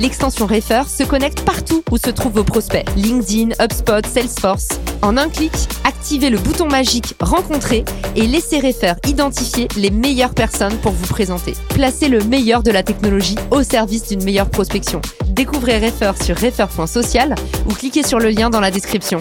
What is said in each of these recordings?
L'extension Refer se connecte partout où se trouvent vos prospects. LinkedIn, HubSpot, Salesforce. En un clic, activez le bouton magique Rencontrer et laissez Refer identifier les meilleures personnes pour vous présenter. Placez le meilleur de la technologie au service d'une meilleure prospection. Découvrez Refer sur refer.social ou cliquez sur le lien dans la description.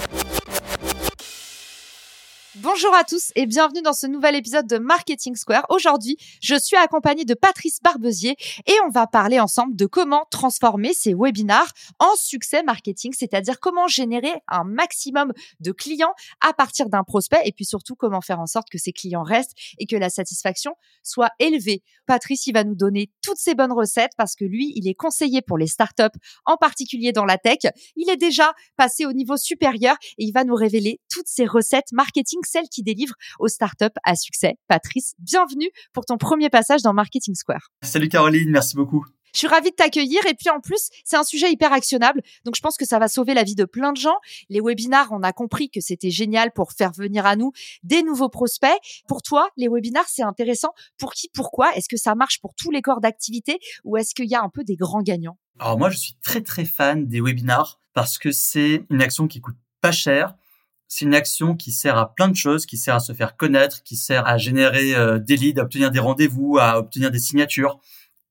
Bonjour à tous et bienvenue dans ce nouvel épisode de Marketing Square. Aujourd'hui, je suis accompagnée de Patrice Barbezier et on va parler ensemble de comment transformer ces webinars en succès marketing, c'est-à-dire comment générer un maximum de clients à partir d'un prospect et puis surtout comment faire en sorte que ces clients restent et que la satisfaction soit élevée. Patrice, il va nous donner toutes ces bonnes recettes parce que lui, il est conseiller pour les startups, en particulier dans la tech. Il est déjà passé au niveau supérieur et il va nous révéler toutes ces recettes marketing celle qui délivre aux startups à succès. Patrice, bienvenue pour ton premier passage dans Marketing Square. Salut Caroline, merci beaucoup. Je suis ravie de t'accueillir et puis en plus, c'est un sujet hyper actionnable. Donc je pense que ça va sauver la vie de plein de gens. Les webinars, on a compris que c'était génial pour faire venir à nous des nouveaux prospects. Pour toi, les webinars, c'est intéressant. Pour qui, pourquoi? Est-ce que ça marche pour tous les corps d'activité ou est-ce qu'il y a un peu des grands gagnants? Alors moi, je suis très très fan des webinars parce que c'est une action qui coûte pas cher c'est une action qui sert à plein de choses, qui sert à se faire connaître, qui sert à générer euh, des leads, à obtenir des rendez-vous, à obtenir des signatures,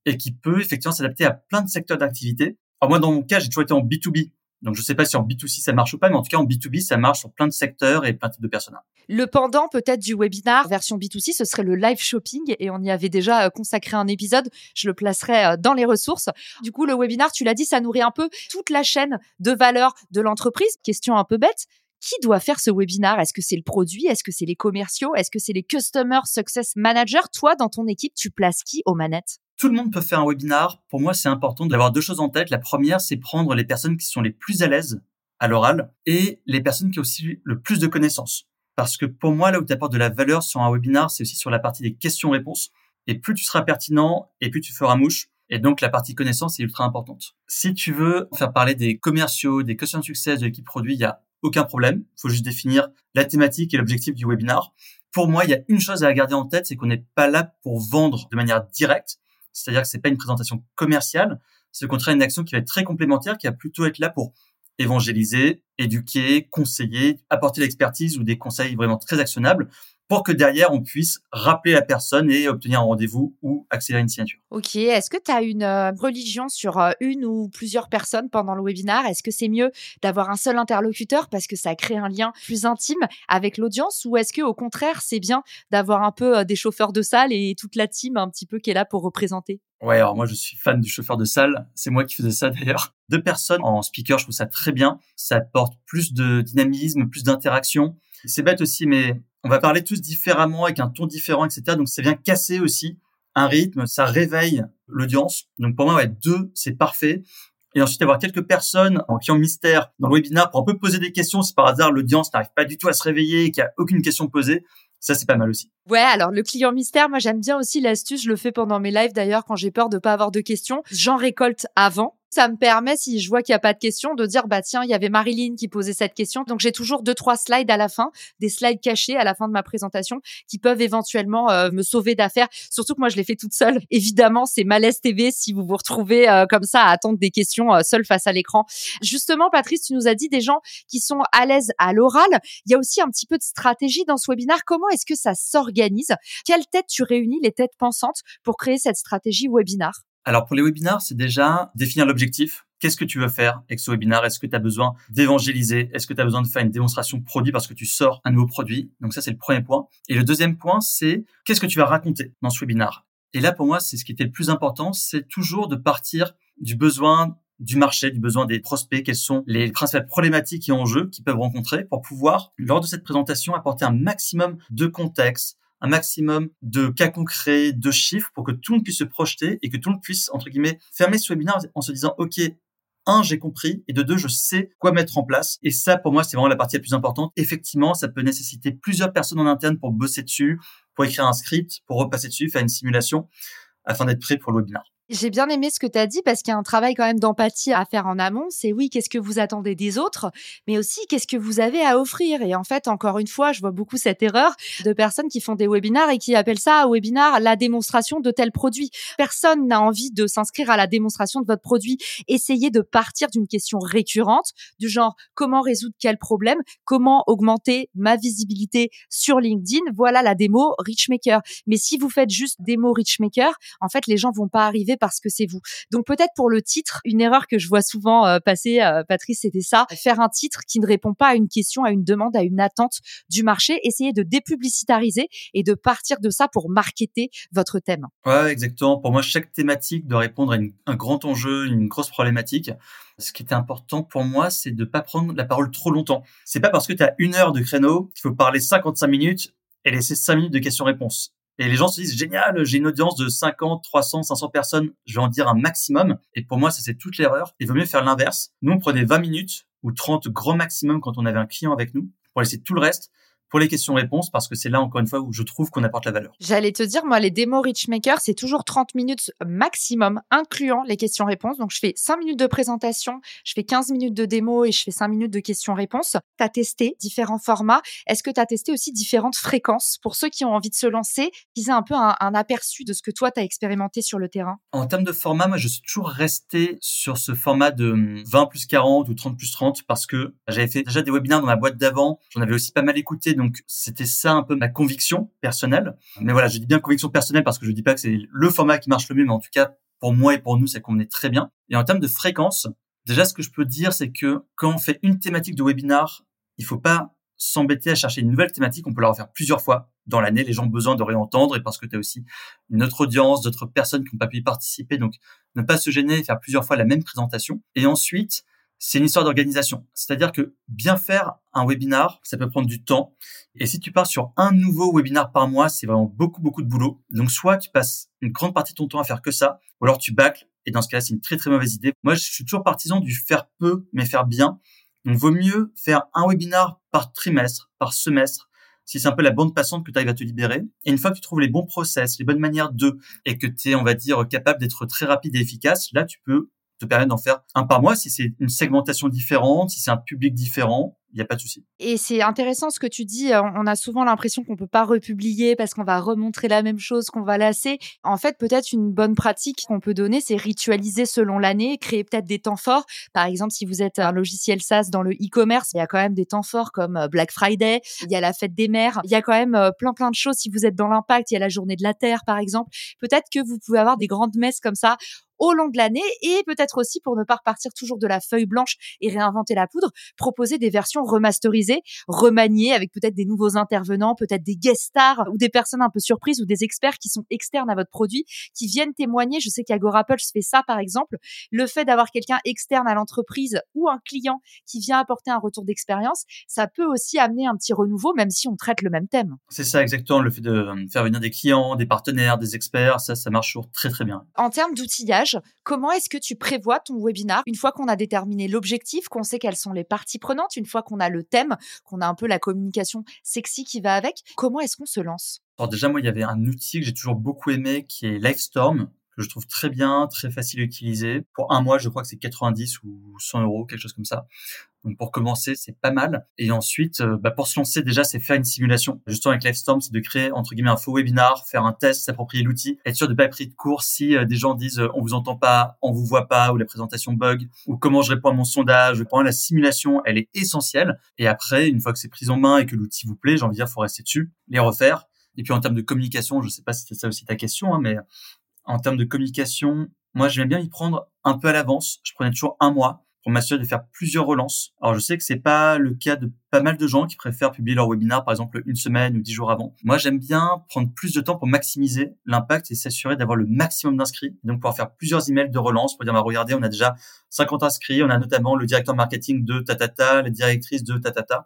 et qui peut effectivement s'adapter à plein de secteurs d'activité. Alors moi, dans mon cas, j'ai toujours été en B2B. Donc je ne sais pas si en B2C ça marche ou pas, mais en tout cas en B2B ça marche sur plein de secteurs et plein de types de personnes. Le pendant peut-être du webinar version B2C, ce serait le live shopping et on y avait déjà euh, consacré un épisode. Je le placerai euh, dans les ressources. Du coup, le webinar, tu l'as dit, ça nourrit un peu toute la chaîne de valeur de l'entreprise. Question un peu bête, qui doit faire ce webinar? Est-ce que c'est le produit? Est-ce que c'est les commerciaux? Est-ce que c'est les Customer Success Managers? Toi, dans ton équipe, tu places qui aux manettes? Tout le monde peut faire un webinar. Pour moi, c'est important d'avoir deux choses en tête. La première, c'est prendre les personnes qui sont les plus à l'aise à l'oral et les personnes qui ont aussi le plus de connaissances. Parce que pour moi, là où tu apportes de la valeur sur un webinar, c'est aussi sur la partie des questions-réponses. Et plus tu seras pertinent et plus tu feras mouche. Et donc, la partie connaissance est ultra importante. Si tu veux faire parler des commerciaux, des customer success, de l'équipe produit, il y a aucun problème. Il faut juste définir la thématique et l'objectif du webinar. Pour moi, il y a une chose à garder en tête, c'est qu'on n'est pas là pour vendre de manière directe. C'est-à-dire que c'est pas une présentation commerciale. C'est au contraire une action qui va être très complémentaire, qui va plutôt être là pour évangéliser, éduquer, conseiller, apporter l'expertise ou des conseils vraiment très actionnables pour que derrière, on puisse rappeler la personne et obtenir un rendez-vous ou accélérer une signature. Ok. Est-ce que tu as une euh, religion sur euh, une ou plusieurs personnes pendant le webinaire? Est-ce que c'est mieux d'avoir un seul interlocuteur parce que ça crée un lien plus intime avec l'audience? Ou est-ce que au contraire, c'est bien d'avoir un peu euh, des chauffeurs de salle et toute la team un petit peu qui est là pour représenter? Ouais, alors moi je suis fan du chauffeur de salle. C'est moi qui faisais ça d'ailleurs. Deux personnes en speaker, je trouve ça très bien. Ça apporte plus de dynamisme, plus d'interaction. C'est bête aussi, mais on va parler tous différemment avec un ton différent, etc. Donc ça vient casser aussi un rythme, ça réveille l'audience. Donc pour moi, ouais, deux, c'est parfait. Et ensuite avoir quelques personnes en client mystère dans le webinaire pour un peu poser des questions si par hasard l'audience n'arrive pas du tout à se réveiller, qu'il n'y a aucune question posée. Ça, c'est pas mal aussi. Ouais, alors le client mystère, moi j'aime bien aussi l'astuce, je le fais pendant mes lives d'ailleurs quand j'ai peur de pas avoir de questions. J'en récolte avant ça me permet, si je vois qu'il n'y a pas de question, de dire, bah tiens, il y avait Marilyn qui posait cette question. Donc j'ai toujours deux, trois slides à la fin, des slides cachés à la fin de ma présentation qui peuvent éventuellement euh, me sauver d'affaires. Surtout que moi, je l'ai fait toute seule. Évidemment, c'est malaise TV si vous vous retrouvez euh, comme ça à attendre des questions euh, face à l'écran. Justement, Patrice, tu nous as dit des gens qui sont à l'aise à l'oral. Il y a aussi un petit peu de stratégie dans ce webinaire. Comment est-ce que ça s'organise? Quelle tête tu réunis les têtes pensantes pour créer cette stratégie webinar alors pour les webinars, c'est déjà définir l'objectif. Qu'est-ce que tu veux faire avec ce webinar? Est-ce que tu as besoin d'évangéliser? Est-ce que tu as besoin de faire une démonstration produit parce que tu sors un nouveau produit? Donc ça, c'est le premier point. Et le deuxième point, c'est qu'est-ce que tu vas raconter dans ce webinar? Et là, pour moi, c'est ce qui était le plus important, c'est toujours de partir du besoin du marché, du besoin des prospects, quelles sont les principales problématiques et enjeux qu'ils peuvent rencontrer pour pouvoir, lors de cette présentation, apporter un maximum de contexte, un maximum de cas concrets, de chiffres pour que tout le monde puisse se projeter et que tout le monde puisse, entre guillemets, fermer ce webinaire en se disant, OK, un, j'ai compris, et de deux, je sais quoi mettre en place. Et ça, pour moi, c'est vraiment la partie la plus importante. Effectivement, ça peut nécessiter plusieurs personnes en interne pour bosser dessus, pour écrire un script, pour repasser dessus, faire une simulation, afin d'être prêt pour le webinaire. J'ai bien aimé ce que tu as dit parce qu'il y a un travail quand même d'empathie à faire en amont. C'est oui, qu'est-ce que vous attendez des autres, mais aussi qu'est-ce que vous avez à offrir? Et en fait, encore une fois, je vois beaucoup cette erreur de personnes qui font des webinars et qui appellent ça un webinar la démonstration de tel produit. Personne n'a envie de s'inscrire à la démonstration de votre produit. Essayez de partir d'une question récurrente du genre comment résoudre quel problème, comment augmenter ma visibilité sur LinkedIn? Voilà la démo Richmaker. Mais si vous faites juste démo Richmaker, en fait, les gens vont pas arriver parce que c'est vous. Donc peut-être pour le titre, une erreur que je vois souvent euh, passer, euh, Patrice, c'était ça, faire un titre qui ne répond pas à une question, à une demande, à une attente du marché, essayer de dépublicitariser et de partir de ça pour marketer votre thème. Ouais, exactement. Pour moi, chaque thématique doit répondre à un grand enjeu, une grosse problématique. Ce qui était important pour moi, c'est de pas prendre la parole trop longtemps. C'est pas parce que tu as une heure de créneau qu'il faut parler 55 minutes et laisser 5 minutes de questions-réponses. Et les gens se disent, génial, j'ai une audience de 50, 300, 500 personnes, je vais en dire un maximum. Et pour moi, ça c'est toute l'erreur. Il vaut mieux faire l'inverse. Nous, on prenait 20 minutes ou 30 grand maximum quand on avait un client avec nous pour laisser tout le reste pour les questions-réponses parce que c'est là encore une fois où je trouve qu'on apporte la valeur. J'allais te dire, moi, les démos Richmaker, c'est toujours 30 minutes maximum, incluant les questions-réponses. Donc, je fais 5 minutes de présentation, je fais 15 minutes de démo et je fais 5 minutes de questions-réponses. Tu as testé différents formats. Est-ce que tu as testé aussi différentes fréquences pour ceux qui ont envie de se lancer, qu'ils aient un peu un, aperçu de ce que toi, tu as expérimenté sur le terrain? En termes de format, moi, je suis toujours resté sur ce format de 20 plus 40 ou 30 plus 30 parce que j'avais fait déjà des webinaires dans ma boîte d'avant. J'en avais aussi pas mal écouté donc c'était ça un peu ma conviction personnelle. Mais voilà, je dis bien conviction personnelle parce que je dis pas que c'est le format qui marche le mieux, mais en tout cas pour moi et pour nous, ça convenait très bien. Et en termes de fréquence, déjà ce que je peux dire, c'est que quand on fait une thématique de webinar, il faut pas s'embêter à chercher une nouvelle thématique, on peut la refaire plusieurs fois dans l'année. Les gens ont besoin de réentendre et parce que tu as aussi une autre audience, d'autres personnes qui n'ont pas pu y participer. Donc, ne pas se gêner et faire plusieurs fois la même présentation. Et ensuite, c'est une histoire d'organisation. C'est-à-dire que bien faire un webinar, ça peut prendre du temps. Et si tu pars sur un nouveau webinar par mois, c'est vraiment beaucoup, beaucoup de boulot. Donc, soit tu passes une grande partie de ton temps à faire que ça, ou alors tu bâcles. Et dans ce cas-là, c'est une très, très mauvaise idée. Moi, je suis toujours partisan du faire peu, mais faire bien. Donc, vaut mieux faire un webinar par trimestre, par semestre, si c'est un peu la bande passante que tu arrives à te libérer. Et une fois que tu trouves les bons process, les bonnes manières de, et que tu es, on va dire, capable d'être très rapide et efficace, là, tu peux te permettre d'en faire un par mois si c'est une segmentation différente, si c'est un public différent il n'y a pas de souci. Et c'est intéressant ce que tu dis. On a souvent l'impression qu'on peut pas republier parce qu'on va remontrer la même chose, qu'on va lasser. En fait, peut-être une bonne pratique qu'on peut donner, c'est ritualiser selon l'année, créer peut-être des temps forts. Par exemple, si vous êtes un logiciel SaaS dans le e-commerce, il y a quand même des temps forts comme euh, Black Friday, il y a la fête des mères, il y a quand même euh, plein plein de choses. Si vous êtes dans l'impact, il y a la journée de la Terre, par exemple. Peut-être que vous pouvez avoir des grandes messes comme ça au long de l'année et peut-être aussi pour ne pas repartir toujours de la feuille blanche et réinventer la poudre, proposer des versions remasterisées, remaniées avec peut-être des nouveaux intervenants, peut-être des guest stars ou des personnes un peu surprises ou des experts qui sont externes à votre produit, qui viennent témoigner. Je sais qu'Agorapulse fait ça par exemple. Le fait d'avoir quelqu'un externe à l'entreprise ou un client qui vient apporter un retour d'expérience, ça peut aussi amener un petit renouveau même si on traite le même thème. C'est ça exactement, le fait de faire venir des clients, des partenaires, des experts, ça, ça marche toujours très très bien. En termes d'outillage, Comment est-ce que tu prévois ton webinar une fois qu'on a déterminé l'objectif, qu'on sait quelles sont les parties prenantes, une fois qu'on a le thème, qu'on a un peu la communication sexy qui va avec Comment est-ce qu'on se lance? Alors déjà, moi, il y avait un outil que j'ai toujours beaucoup aimé qui est Livestorm que je trouve très bien, très facile à utiliser. Pour un mois, je crois que c'est 90 ou 100 euros, quelque chose comme ça. Donc pour commencer, c'est pas mal. Et ensuite, euh, bah pour se lancer déjà, c'est faire une simulation. Justement avec Livestorm, c'est de créer entre guillemets un faux webinar, faire un test, s'approprier l'outil, être sûr de pas être pris de court si euh, des gens disent euh, on vous entend pas, on vous voit pas ou la présentation bug ou comment je réponds à mon sondage. Pendant la simulation, elle est essentielle. Et après, une fois que c'est pris en main et que l'outil vous plaît, j'ai envie de dire, faut rester dessus, les refaire. Et puis en termes de communication, je sais pas si c'était ça aussi ta question, hein, mais en termes de communication, moi, j'aime bien y prendre un peu à l'avance. Je prenais toujours un mois pour m'assurer de faire plusieurs relances. Alors, je sais que c'est pas le cas de pas mal de gens qui préfèrent publier leur webinar, par exemple, une semaine ou dix jours avant. Moi, j'aime bien prendre plus de temps pour maximiser l'impact et s'assurer d'avoir le maximum d'inscrits. Donc, pouvoir faire plusieurs emails de relance pour dire, bah, regardez, on a déjà 50 inscrits. On a notamment le directeur marketing de Tatata, la directrice de Tatata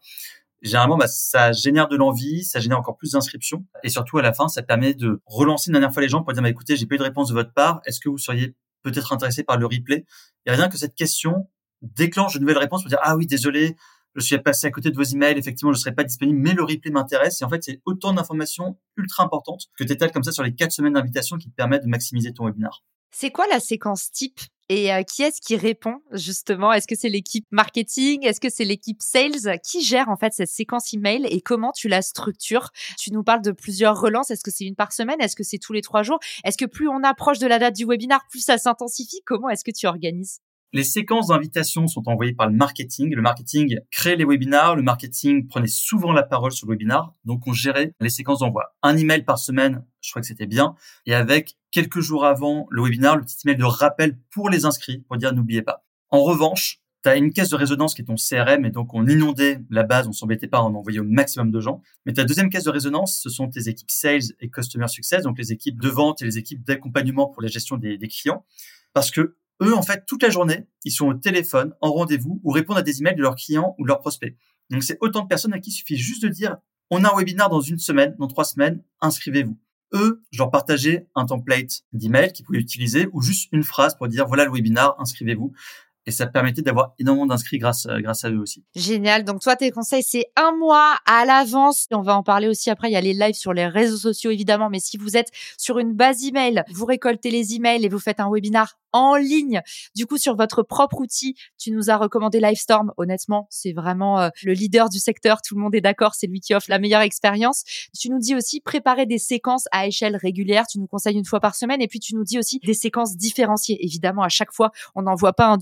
généralement, bah, ça génère de l'envie, ça génère encore plus d'inscriptions. Et surtout, à la fin, ça permet de relancer une dernière fois les gens pour dire, bah, écoutez, j'ai pas eu de réponse de votre part. Est-ce que vous seriez peut-être intéressé par le replay? Et rien que cette question, déclenche de nouvelles réponses pour dire ah oui désolé je suis passé à côté de vos emails, effectivement, je ne serai pas disponible, mais le replay m'intéresse. Et en fait, c'est autant d'informations ultra importantes que tu étales comme ça sur les quatre semaines d'invitation qui te permettent de maximiser ton webinar. C'est quoi la séquence type et euh, qui est-ce qui répond justement? Est-ce que c'est l'équipe marketing? Est-ce que c'est l'équipe sales? Qui gère en fait cette séquence email et comment tu la structures? Tu nous parles de plusieurs relances. Est-ce que c'est une par semaine? Est-ce que c'est tous les trois jours? Est-ce que plus on approche de la date du webinar, plus ça s'intensifie? Comment est-ce que tu organises? Les séquences d'invitation sont envoyées par le marketing. Le marketing crée les webinars. Le marketing prenait souvent la parole sur le webinar. Donc, on gérait les séquences d'envoi. Un email par semaine, je crois que c'était bien. Et avec quelques jours avant le webinar, le petit email de rappel pour les inscrits pour dire n'oubliez pas. En revanche, tu as une caisse de résonance qui est ton CRM et donc on inondait la base, on s'embêtait pas, on envoyait au maximum de gens. Mais ta deuxième caisse de résonance, ce sont tes équipes sales et customer success, donc les équipes de vente et les équipes d'accompagnement pour la gestion des clients. Parce que eux, en fait, toute la journée, ils sont au téléphone, en rendez-vous, ou répondent à des emails de leurs clients ou de leurs prospects. Donc, c'est autant de personnes à qui il suffit juste de dire, on a un webinar dans une semaine, dans trois semaines, inscrivez-vous. Eux, je leur partageais un template d'email qu'ils pouvaient utiliser ou juste une phrase pour dire, voilà le webinar, inscrivez-vous et ça permettait d'avoir énormément d'inscrits grâce euh, grâce à eux aussi. Génial. Donc toi tes conseils c'est un mois à l'avance. On va en parler aussi après. Il y a les lives sur les réseaux sociaux évidemment, mais si vous êtes sur une base email, vous récoltez les emails et vous faites un webinar en ligne. Du coup, sur votre propre outil, tu nous as recommandé Livestorm. Honnêtement, c'est vraiment euh, le leader du secteur. Tout le monde est d'accord. C'est lui qui offre la meilleure expérience. Tu nous dis aussi préparer des séquences à échelle régulière. Tu nous conseilles une fois par semaine. Et puis, tu nous dis aussi des séquences différenciées. Évidemment, à chaque fois, on n'envoie pas un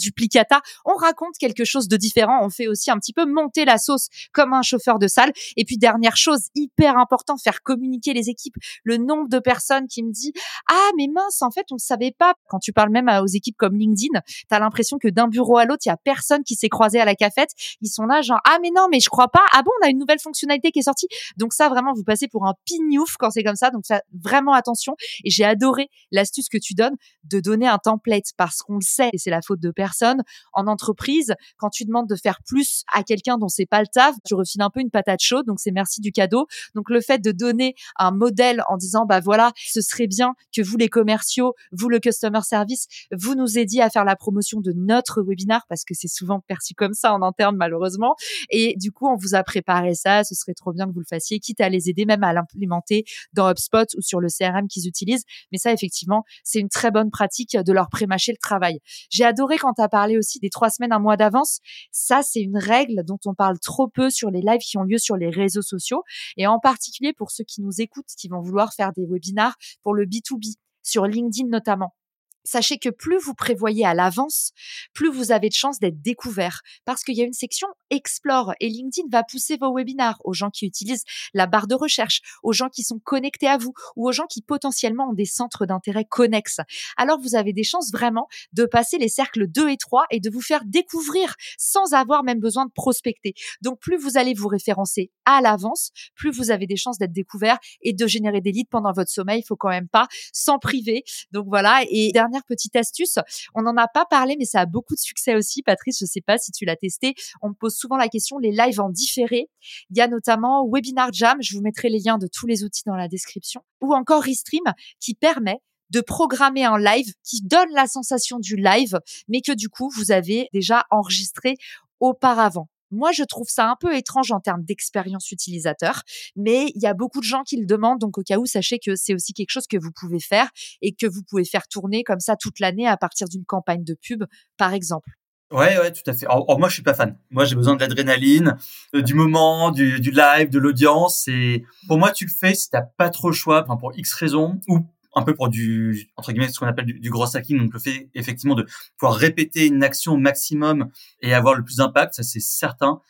On raconte quelque chose de différent. On fait aussi un petit peu monter la sauce comme un chauffeur de salle. Et puis, dernière chose, hyper important, faire communiquer les équipes. Le nombre de personnes qui me dit, ah, mais mince, en fait, on ne savait pas. Quand tu parles même à aux équipes comme LinkedIn, tu as l'impression que d'un bureau à l'autre, il y a personne qui s'est croisé à la cafette. Ils sont là genre ah mais non, mais je crois pas. Ah bon, on a une nouvelle fonctionnalité qui est sortie. Donc ça vraiment vous passez pour un pignouf quand c'est comme ça. Donc ça vraiment attention et j'ai adoré l'astuce que tu donnes de donner un template parce qu'on le sait et c'est la faute de personne en entreprise quand tu demandes de faire plus à quelqu'un dont c'est pas le taf, tu refiles un peu une patate chaude. Donc c'est merci du cadeau. Donc le fait de donner un modèle en disant bah voilà, ce serait bien que vous les commerciaux, vous le customer service, vous nous aidiez à faire la promotion de notre webinar parce que c'est souvent perçu comme ça en interne malheureusement. Et du coup, on vous a préparé ça. Ce serait trop bien que vous le fassiez, quitte à les aider même à l'implémenter dans HubSpot ou sur le CRM qu'ils utilisent. Mais ça, effectivement, c'est une très bonne pratique de leur prémâcher le travail. J'ai adoré quand tu as parlé aussi des trois semaines, un mois d'avance. Ça, c'est une règle dont on parle trop peu sur les lives qui ont lieu sur les réseaux sociaux et en particulier pour ceux qui nous écoutent, qui vont vouloir faire des webinars pour le B2B sur LinkedIn notamment. Sachez que plus vous prévoyez à l'avance, plus vous avez de chances d'être découvert parce qu'il y a une section Explore et LinkedIn va pousser vos webinars aux gens qui utilisent la barre de recherche, aux gens qui sont connectés à vous ou aux gens qui potentiellement ont des centres d'intérêt connexes. Alors vous avez des chances vraiment de passer les cercles 2 et 3 et de vous faire découvrir sans avoir même besoin de prospecter. Donc plus vous allez vous référencer à l'avance, plus vous avez des chances d'être découvert et de générer des leads pendant votre sommeil. Il faut quand même pas s'en priver. Donc voilà. Et petite astuce, on n'en a pas parlé, mais ça a beaucoup de succès aussi. Patrice, je sais pas si tu l'as testé. On me pose souvent la question, les lives en différé. Il y a notamment Webinar Jam. Je vous mettrai les liens de tous les outils dans la description. Ou encore Restream qui permet de programmer un live qui donne la sensation du live, mais que du coup, vous avez déjà enregistré auparavant. Moi, je trouve ça un peu étrange en termes d'expérience utilisateur, mais il y a beaucoup de gens qui le demandent. Donc, au cas où, sachez que c'est aussi quelque chose que vous pouvez faire et que vous pouvez faire tourner comme ça toute l'année à partir d'une campagne de pub, par exemple. Ouais, ouais, tout à fait. Alors, moi, je suis pas fan. Moi, j'ai besoin de l'adrénaline, euh, du moment, du, live, de l'audience. Et pour moi, tu le fais si t'as pas trop le choix, enfin, pour X raisons, un peu pour du entre guillemets ce qu'on appelle du, gros hacking donc le fait effectivement de pouvoir répéter une action au maximum et avoir le plus d'impact ça c'est certain.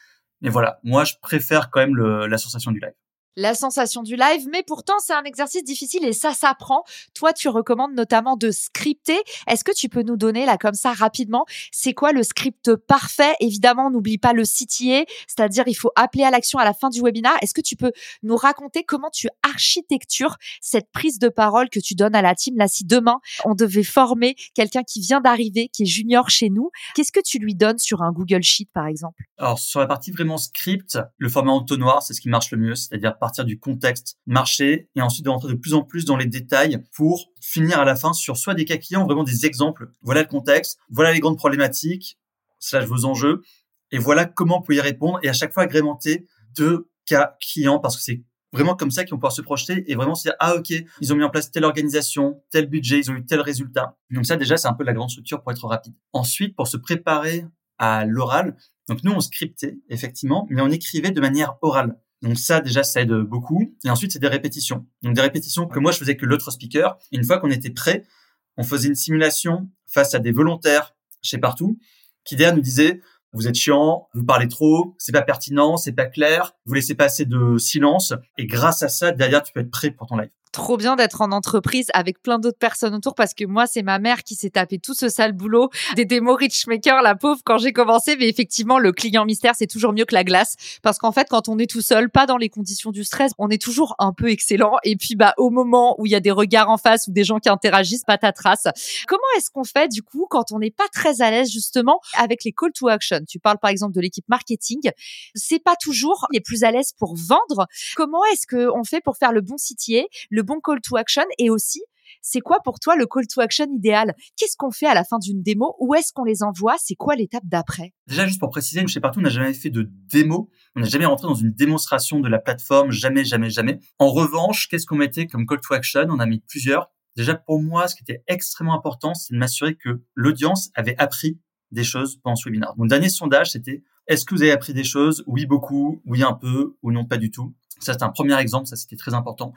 Mais voilà moi je préfère quand même le, la sensation du live la sensation du live, mais pourtant c'est un exercice difficile et ça s'apprend. Toi, tu recommandes notamment de scripter. Est-ce que tu peux nous donner là comme ça rapidement, c'est quoi le script parfait? Évidemment, n'oublie pas le CTA, c'est-à-dire il faut appeler à l'action à la fin du webinaire. Est-ce que tu peux nous raconter comment tu architectures cette prise de parole que tu donnes à la team? Là, si demain on devait former quelqu'un qui vient d'arriver, qui est junior chez nous, qu'est-ce que tu lui donnes sur un Google Sheet par exemple? Alors sur la partie vraiment script, le format entonnoir, c'est ce qui marche le mieux, c'est-à-dire partir du contexte marché et ensuite de rentrer de plus en plus dans les détails pour finir à la fin sur soit des cas clients, vraiment des exemples. Voilà le contexte, voilà les grandes problématiques. slash vos enjeux. Et voilà comment vous pouvez y répondre. Et à chaque fois, agrémenter de cas clients parce que c'est vraiment comme ça qu'ils vont pouvoir se projeter et vraiment se dire, ah, ok, ils ont mis en place telle organisation, tel budget, ils ont eu tel résultat. Donc ça, déjà, c'est un peu la grande structure pour être rapide. Ensuite, pour se préparer à l'oral, donc nous, on scriptait, effectivement, mais on écrivait de manière orale. Donc ça, déjà, ça aide beaucoup. Et ensuite, c'est des répétitions. Donc des répétitions que moi, je faisais que l'autre speaker. une fois qu'on était prêt, on faisait une simulation face à des volontaires chez partout qui derrière nous disaient vous êtes chiant, vous parlez trop, c'est pas pertinent, c'est pas clair, vous laissez pas assez de silence et grâce à ça derrière tu peux être prêt pour ton live trop bien d'être en entreprise avec plein d'autres personnes autour parce que moi, c'est ma mère qui s'est tapé tout ce sale boulot des démos Richmaker, la pauvre, quand j'ai commencé. Mais effectivement, le client mystère, c'est toujours mieux que la glace parce qu'en fait, quand on est tout seul, pas dans les conditions du stress, on est toujours un peu excellent. Et puis, bah, au moment où il y a des regards en face ou des gens qui interagissent, pas ta trace. Comment est-ce qu'on fait, du coup, quand on n'est pas très à l'aise, justement, avec les call to action? Tu parles, par exemple, de l'équipe marketing. C'est pas toujours les plus à l'aise pour vendre. Comment est-ce qu'on fait pour faire le bon CTA, le bon call to action et aussi c'est quoi pour toi le call to action idéal? Qu'est-ce qu'on fait à la fin d'une démo? Où est-ce qu'on les envoie? C'est quoi l'étape d'après? Déjà, juste pour préciser, chez Partout, on n'a jamais fait de démo. On n'a jamais rentré dans une démonstration de la plateforme. Jamais, jamais, jamais. En revanche, qu'est-ce qu'on mettait comme call to action? On a mis plusieurs. Déjà, pour moi, ce qui était extrêmement important, c'est de m'assurer que l'audience avait appris des choses pendant ce webinaire. Mon dernier sondage, c'était est-ce que vous avez appris des choses? Oui, beaucoup. Oui, un peu. Ou non, pas du tout. Ça, c'est un premier exemple. Ça, c'était très important.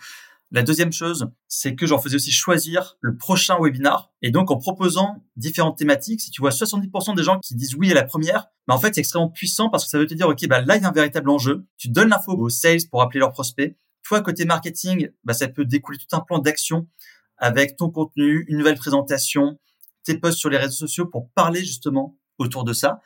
La deuxième chose, c'est que j'en faisais aussi choisir le prochain webinar. Et donc, en proposant différentes thématiques, si tu vois 70% des gens qui disent oui à la première, bah en fait, c'est extrêmement puissant parce que ça veut te dire, OK, bah là, il y a un véritable enjeu. Tu donnes l'info aux sales pour appeler leurs prospects. Toi, côté marketing, bah, ça peut découler tout un plan d'action avec ton contenu, une nouvelle présentation, tes posts sur les réseaux sociaux pour parler justement autour de ça.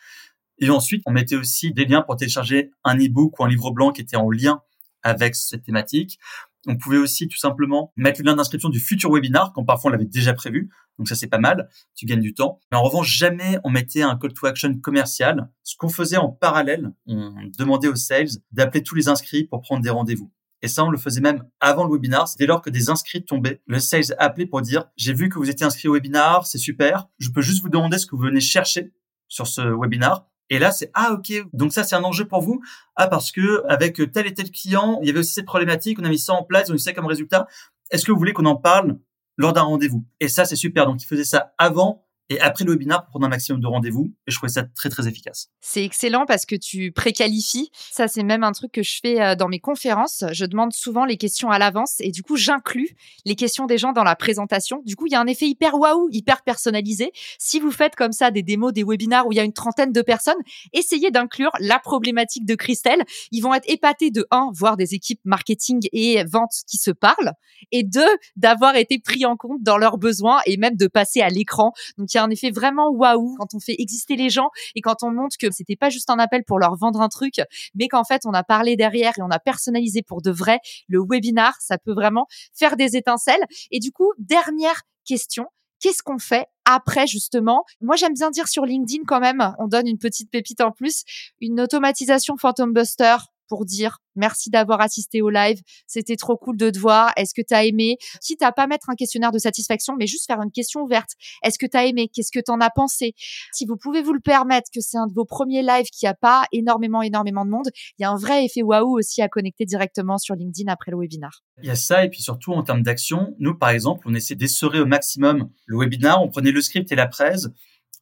Et ensuite, on mettait aussi des liens pour télécharger un e-book ou un livre blanc qui était en lien avec cette thématique. On pouvait aussi tout simplement mettre le lien d'inscription du futur webinar, quand parfois on l'avait déjà prévu. Donc ça, c'est pas mal. Tu gagnes du temps. Mais en revanche, jamais on mettait un call to action commercial. Ce qu'on faisait en parallèle, on demandait aux sales d'appeler tous les inscrits pour prendre des rendez-vous. Et ça, on le faisait même avant le webinar. Dès lors que des inscrits tombaient, le sales appelait pour dire, j'ai vu que vous étiez inscrit au webinar, c'est super. Je peux juste vous demander ce que vous venez chercher sur ce webinar. Et là, c'est ah ok, donc ça c'est un enjeu pour vous? Ah parce que avec tel et tel client, il y avait aussi cette problématique, on a mis ça en place, on a eu ça comme résultat. Est-ce que vous voulez qu'on en parle lors d'un rendez-vous? Et ça c'est super. Donc il faisait ça avant et après le webinaire pour prendre un maximum de rendez-vous. Et je trouvais ça très, très efficace. C'est excellent parce que tu préqualifies. Ça, c'est même un truc que je fais euh, dans mes conférences. Je demande souvent les questions à l'avance et du coup, j'inclus les questions des gens dans la présentation. Du coup, il y a un effet hyper waouh, hyper personnalisé. Si vous faites comme ça des démos, des webinaires où il y a une trentaine de personnes, essayez d'inclure la problématique de Christelle. Ils vont être épatés de un, voir des équipes marketing et vente qui se parlent et deux, d'avoir été pris en compte dans leurs besoins et même de passer à l'écran. Un effet vraiment waouh quand on fait exister les gens et quand on montre que c'était pas juste un appel pour leur vendre un truc, mais qu'en fait on a parlé derrière et on a personnalisé pour de vrai. Le webinar, ça peut vraiment faire des étincelles. Et du coup, dernière question, qu'est-ce qu'on fait après justement? Moi, j'aime bien dire sur LinkedIn quand même, on donne une petite pépite en plus, une automatisation Phantom Buster pour dire merci d'avoir assisté au live, c'était trop cool de te voir, est-ce que tu as aimé? Quitte à pas mettre un questionnaire de satisfaction, mais juste faire une question ouverte. Est-ce que tu as aimé? Qu'est-ce que tu en as pensé? Si vous pouvez vous le permettre, que c'est un de vos premiers lives qui a pas énormément, énormément de monde, il y a un vrai effet waouh aussi à connecter directement sur LinkedIn après le webinar. Il y a ça, et puis surtout en termes d'action, nous, par exemple, on essaie d'essorer au maximum le webinar, on prenait le script et la presse,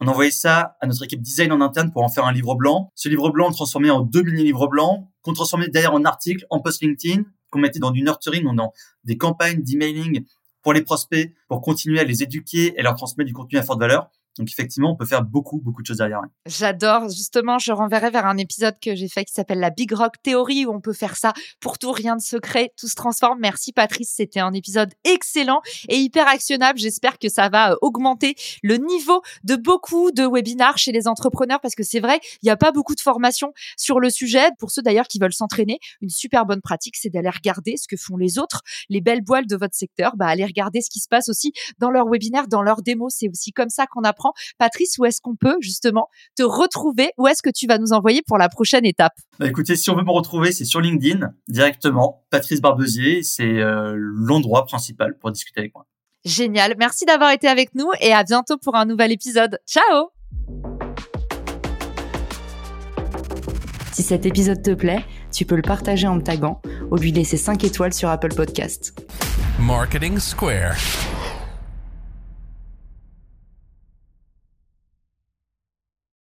on envoyait ça à notre équipe design en interne pour en faire un livre blanc. Ce livre blanc, on le transformait en deux mini-livres blancs, qu'on transformait derrière en article, en post LinkedIn, qu'on mettait dans du nurturing, dans des campagnes d'emailing pour les prospects, pour continuer à les éduquer et leur transmettre du contenu à forte valeur. Donc effectivement, on peut faire beaucoup, beaucoup de choses derrière. J'adore. Justement, je renverrai vers un épisode que j'ai fait qui s'appelle la Big Rock Theory où on peut faire ça pour tout, rien de secret, tout se transforme. Merci Patrice, c'était un épisode excellent et hyper actionnable. J'espère que ça va euh, augmenter le niveau de beaucoup de webinars chez les entrepreneurs parce que c'est vrai, il n'y a pas beaucoup de formation sur le sujet. Pour ceux d'ailleurs qui veulent s'entraîner, une super bonne pratique, c'est d'aller regarder ce que font les autres, les belles boîtes de votre secteur. Bah, aller regarder ce qui se passe aussi dans leurs webinaires, dans leurs démos. C'est aussi comme ça qu'on apprend Patrice, où est-ce qu'on peut justement te retrouver? Où est-ce que tu vas nous envoyer pour la prochaine étape? Bah, Écoutez, si on veut me retrouver, c'est sur LinkedIn directement. Patrice Barbezier, c'est euh, l'endroit principal pour discuter avec moi. Génial. Merci d'avoir été avec nous et à bientôt pour un nouvel épisode. Ciao Si cet épisode te plaît, tu peux le partager en me taguant ou lui laisser 5 étoiles sur Apple Podcast. Marketing Square.